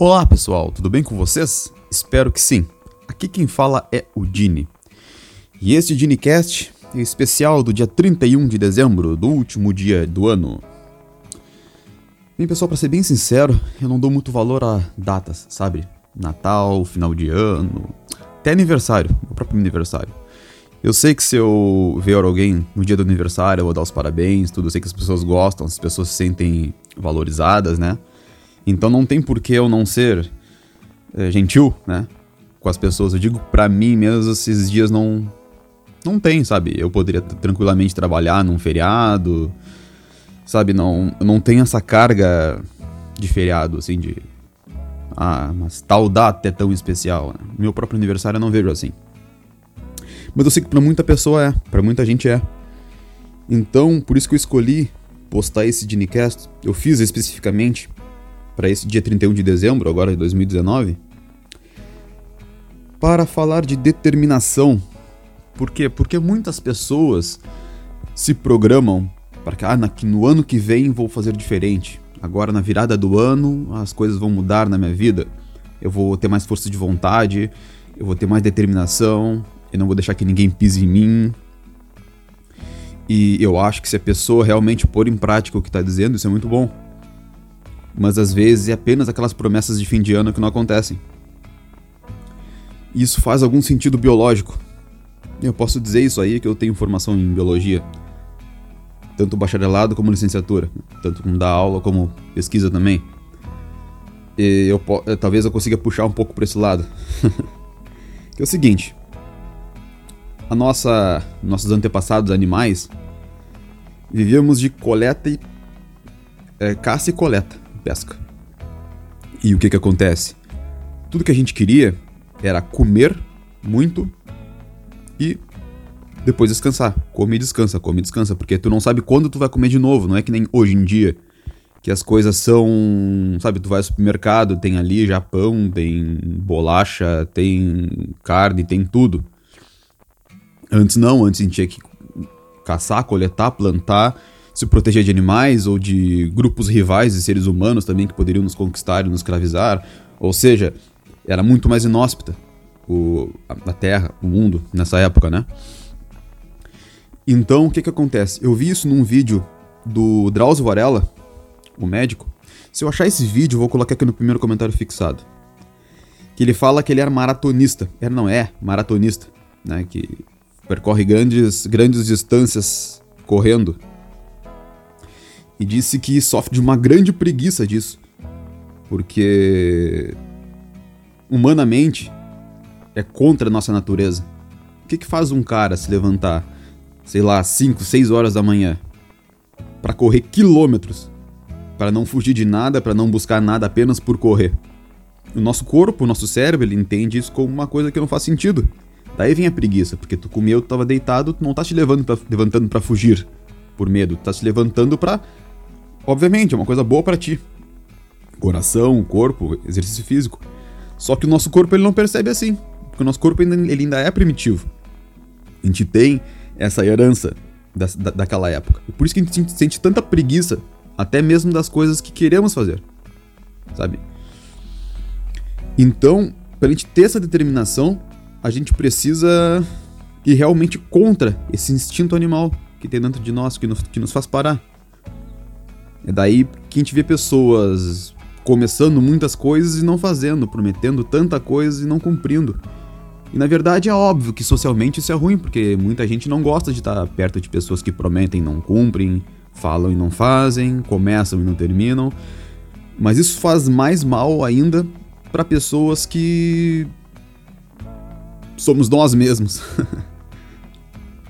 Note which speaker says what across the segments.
Speaker 1: Olá pessoal, tudo bem com vocês? Espero que sim. Aqui quem fala é o Dini. E este DiniCast é especial do dia 31 de dezembro, do último dia do ano. Bem pessoal, para ser bem sincero, eu não dou muito valor a datas, sabe? Natal, final de ano, até aniversário, meu próprio aniversário. Eu sei que se eu ver alguém no dia do aniversário, eu vou dar os parabéns, tudo. Eu sei que as pessoas gostam, as pessoas se sentem valorizadas, né? Então não tem por que eu não ser é, gentil, né? Com as pessoas. Eu digo para mim mesmo, esses dias não. Não tem, sabe? Eu poderia tranquilamente trabalhar num feriado, sabe? Não, não tem essa carga de feriado, assim, de. Ah, mas tal data é tão especial. Né? Meu próprio aniversário eu não vejo assim. Mas eu sei que pra muita pessoa é, pra muita gente é. Então, por isso que eu escolhi postar esse Dinicast. Eu fiz especificamente para esse dia 31 de dezembro, agora de 2019, para falar de determinação. Por quê? Porque muitas pessoas se programam para que ah, no ano que vem vou fazer diferente. Agora na virada do ano as coisas vão mudar na minha vida. Eu vou ter mais força de vontade, eu vou ter mais determinação, eu não vou deixar que ninguém pise em mim. E eu acho que se a pessoa realmente pôr em prática o que está dizendo, isso é muito bom mas às vezes é apenas aquelas promessas de fim de ano que não acontecem. Isso faz algum sentido biológico. Eu posso dizer isso aí que eu tenho formação em biologia, tanto bacharelado como licenciatura, tanto com dar aula como pesquisa também. E eu, eh, talvez eu consiga puxar um pouco para esse lado. que é o seguinte: a nossa, nossos antepassados animais vivíamos de coleta e é, caça e coleta pesca. E o que que acontece? Tudo que a gente queria era comer muito e depois descansar. Come e descansa, come e descansa, porque tu não sabe quando tu vai comer de novo, não é que nem hoje em dia que as coisas são, sabe, tu vai ao supermercado, tem ali já pão, tem bolacha, tem carne, tem tudo. Antes não, antes a gente tinha que caçar, coletar, plantar se proteger de animais ou de grupos rivais de seres humanos também que poderiam nos conquistar e nos escravizar. Ou seja, era muito mais inóspita o, a, Terra, o mundo, nessa época, né? Então, o que que acontece? Eu vi isso num vídeo do Drauzio Varela, o médico. Se eu achar esse vídeo, eu vou colocar aqui no primeiro comentário fixado. Que ele fala que ele era maratonista. Era, não é, maratonista, né? Que percorre grandes, grandes distâncias correndo e disse que sofre de uma grande preguiça disso. Porque humanamente é contra a nossa natureza. O que, que faz um cara se levantar, sei lá, 5, 6 horas da manhã para correr quilômetros, para não fugir de nada, para não buscar nada apenas por correr? O nosso corpo, o nosso cérebro, ele entende isso como uma coisa que não faz sentido. Daí vem a preguiça, porque tu comeu, tu tava deitado, tu não tá te levando pra, levantando para fugir por medo, tu tá se levantando para Obviamente, é uma coisa boa para ti. Coração, corpo, exercício físico. Só que o nosso corpo ele não percebe assim. Porque o nosso corpo ainda, ele ainda é primitivo. A gente tem essa herança da, da, daquela época. Por isso que a gente sente tanta preguiça, até mesmo das coisas que queremos fazer. Sabe? Então, pra gente ter essa determinação, a gente precisa ir realmente contra esse instinto animal que tem dentro de nós, que nos, que nos faz parar. É daí que a gente vê pessoas começando muitas coisas e não fazendo, prometendo tanta coisa e não cumprindo. E na verdade é óbvio que socialmente isso é ruim, porque muita gente não gosta de estar perto de pessoas que prometem e não cumprem, falam e não fazem, começam e não terminam. Mas isso faz mais mal ainda para pessoas que somos nós mesmos.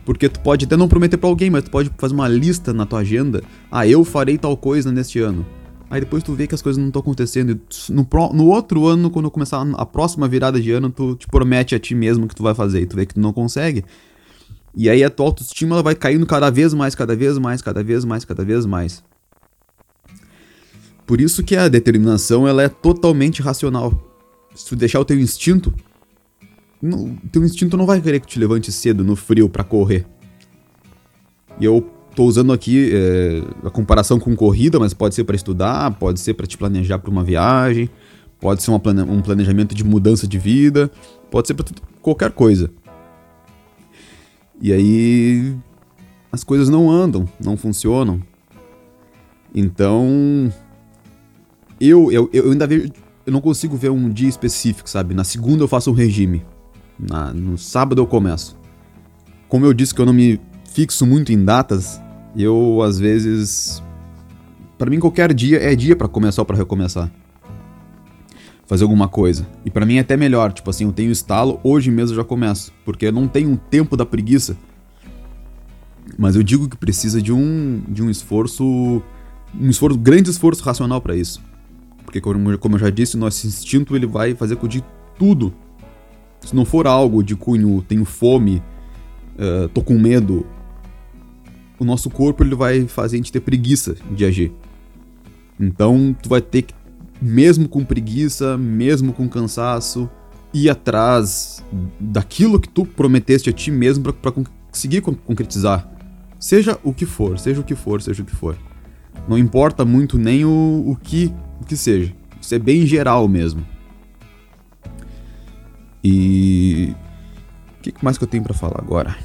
Speaker 1: Porque tu pode até não prometer para alguém, mas tu pode fazer uma lista na tua agenda. Ah, eu farei tal coisa neste ano. Aí depois tu vê que as coisas não estão acontecendo. No, no outro ano, quando começar a próxima virada de ano, tu te promete a ti mesmo que tu vai fazer. E tu vê que tu não consegue. E aí a tua autoestima ela vai caindo cada vez mais, cada vez mais, cada vez mais, cada vez mais. Por isso que a determinação ela é totalmente racional. Se tu deixar o teu instinto, não, teu instinto não vai querer que te levante cedo no frio para correr. E eu tô usando aqui é, a comparação com corrida, mas pode ser para estudar, pode ser para te planejar para uma viagem, pode ser plane um planejamento de mudança de vida, pode ser para qualquer coisa. E aí as coisas não andam, não funcionam. Então eu, eu, eu ainda vejo, eu não consigo ver um dia específico, sabe? Na segunda eu faço um regime, na, no sábado eu começo. Como eu disse que eu não me fixo muito em datas, eu às vezes para mim qualquer dia é dia para começar ou para recomeçar. Fazer alguma coisa. E para mim é até melhor, tipo assim, eu tenho estalo, hoje mesmo eu já começo, porque eu não tenho um tempo da preguiça. Mas eu digo que precisa de um de um esforço um esforço, grande esforço racional para isso. Porque como, eu já disse, o nosso instinto ele vai fazer com de tudo. Se não for algo de cunho, tenho fome, uh, tô com medo, o nosso corpo ele vai fazer a gente ter preguiça de agir. Então tu vai ter que, mesmo com preguiça, mesmo com cansaço, ir atrás daquilo que tu prometeste a ti mesmo para conseguir concretizar. Seja o que for, seja o que for, seja o que for. Não importa muito nem o, o, que, o que seja. Isso é bem geral mesmo. E. O que mais que eu tenho para falar agora?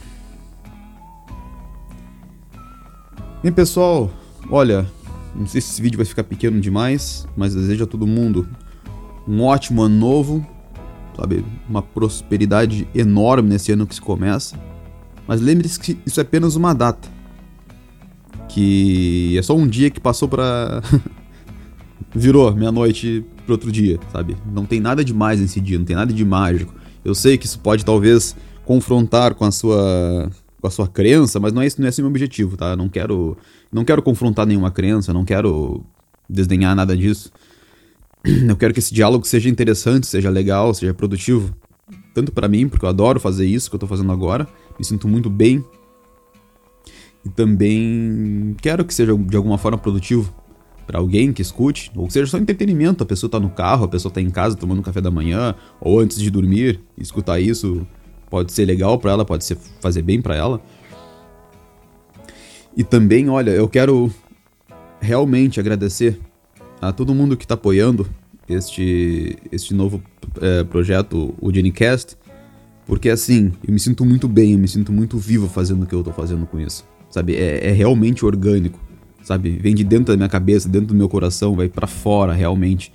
Speaker 1: Bem, pessoal, olha, não sei se esse vídeo vai ficar pequeno demais, mas desejo a todo mundo um ótimo ano novo, sabe? Uma prosperidade enorme nesse ano que se começa. Mas lembre-se que isso é apenas uma data. Que é só um dia que passou pra. Virou meia-noite pro outro dia, sabe? Não tem nada de mais nesse dia, não tem nada de mágico. Eu sei que isso pode talvez confrontar com a sua com a sua crença, mas não é esse, não é esse o meu objetivo, tá? Não quero, não quero confrontar nenhuma crença, não quero desdenhar nada disso. Eu quero que esse diálogo seja interessante, seja legal, seja produtivo. Tanto para mim, porque eu adoro fazer isso que eu tô fazendo agora, me sinto muito bem. E também quero que seja de alguma forma produtivo para alguém que escute, ou seja só entretenimento, a pessoa tá no carro, a pessoa tá em casa tomando café da manhã, ou antes de dormir, escutar isso pode ser legal para ela, pode ser fazer bem para ela. E também, olha, eu quero realmente agradecer a todo mundo que está apoiando este, este novo é, projeto, o Genicast, porque assim, eu me sinto muito bem, eu me sinto muito vivo fazendo o que eu estou fazendo com isso, sabe? É, é, realmente orgânico, sabe? Vem de dentro da minha cabeça, dentro do meu coração, vai para fora realmente,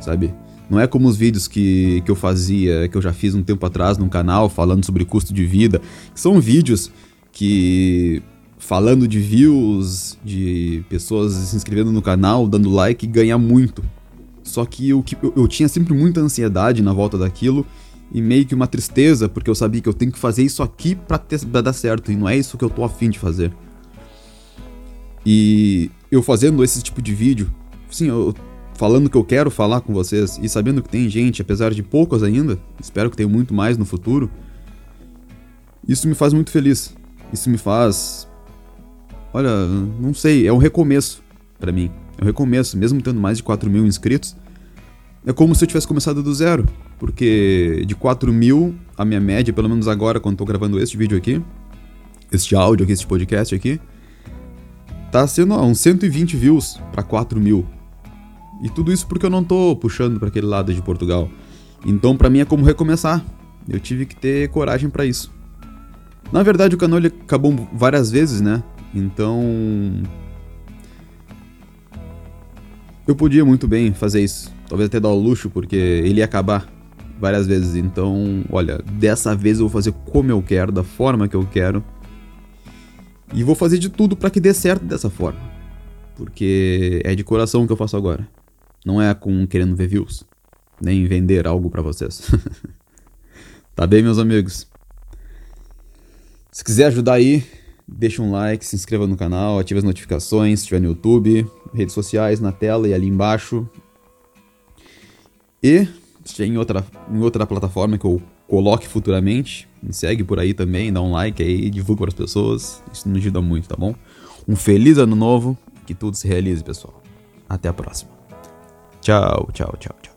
Speaker 1: sabe? Não é como os vídeos que, que eu fazia, que eu já fiz um tempo atrás no canal, falando sobre custo de vida. São vídeos que, falando de views, de pessoas se inscrevendo no canal, dando like, ganha muito. Só que eu, eu, eu tinha sempre muita ansiedade na volta daquilo e meio que uma tristeza, porque eu sabia que eu tenho que fazer isso aqui pra, ter, pra dar certo, e não é isso que eu tô afim de fazer. E eu fazendo esse tipo de vídeo, sim, eu falando que eu quero falar com vocês e sabendo que tem gente, apesar de poucos ainda, espero que tenha muito mais no futuro, isso me faz muito feliz. Isso me faz. Olha, não sei, é um recomeço para mim. É um recomeço, mesmo tendo mais de 4 mil inscritos. É como se eu tivesse começado do zero. Porque de 4 mil, a minha média, pelo menos agora, quando tô gravando este vídeo aqui, este áudio aqui, este podcast aqui, tá sendo ó, uns 120 views para 4 mil. E tudo isso porque eu não tô puxando para aquele lado de Portugal. Então, para mim é como recomeçar. Eu tive que ter coragem para isso. Na verdade, o canal ele acabou várias vezes, né? Então, eu podia muito bem fazer isso. Talvez até dar o luxo, porque ele ia acabar várias vezes. Então, olha, dessa vez eu vou fazer como eu quero, da forma que eu quero. E vou fazer de tudo para que dê certo dessa forma. Porque é de coração que eu faço agora. Não é com querendo ver views, nem vender algo para vocês. tá bem, meus amigos? Se quiser ajudar aí, deixa um like, se inscreva no canal, ative as notificações, se estiver no YouTube, redes sociais na tela e ali embaixo. E se em outra, em outra plataforma que eu coloque futuramente, me segue por aí também, dá um like aí, divulga para as pessoas, isso me ajuda muito, tá bom? Um feliz ano novo, que tudo se realize, pessoal. Até a próxima. Tchau, tchau, tchau, tchau.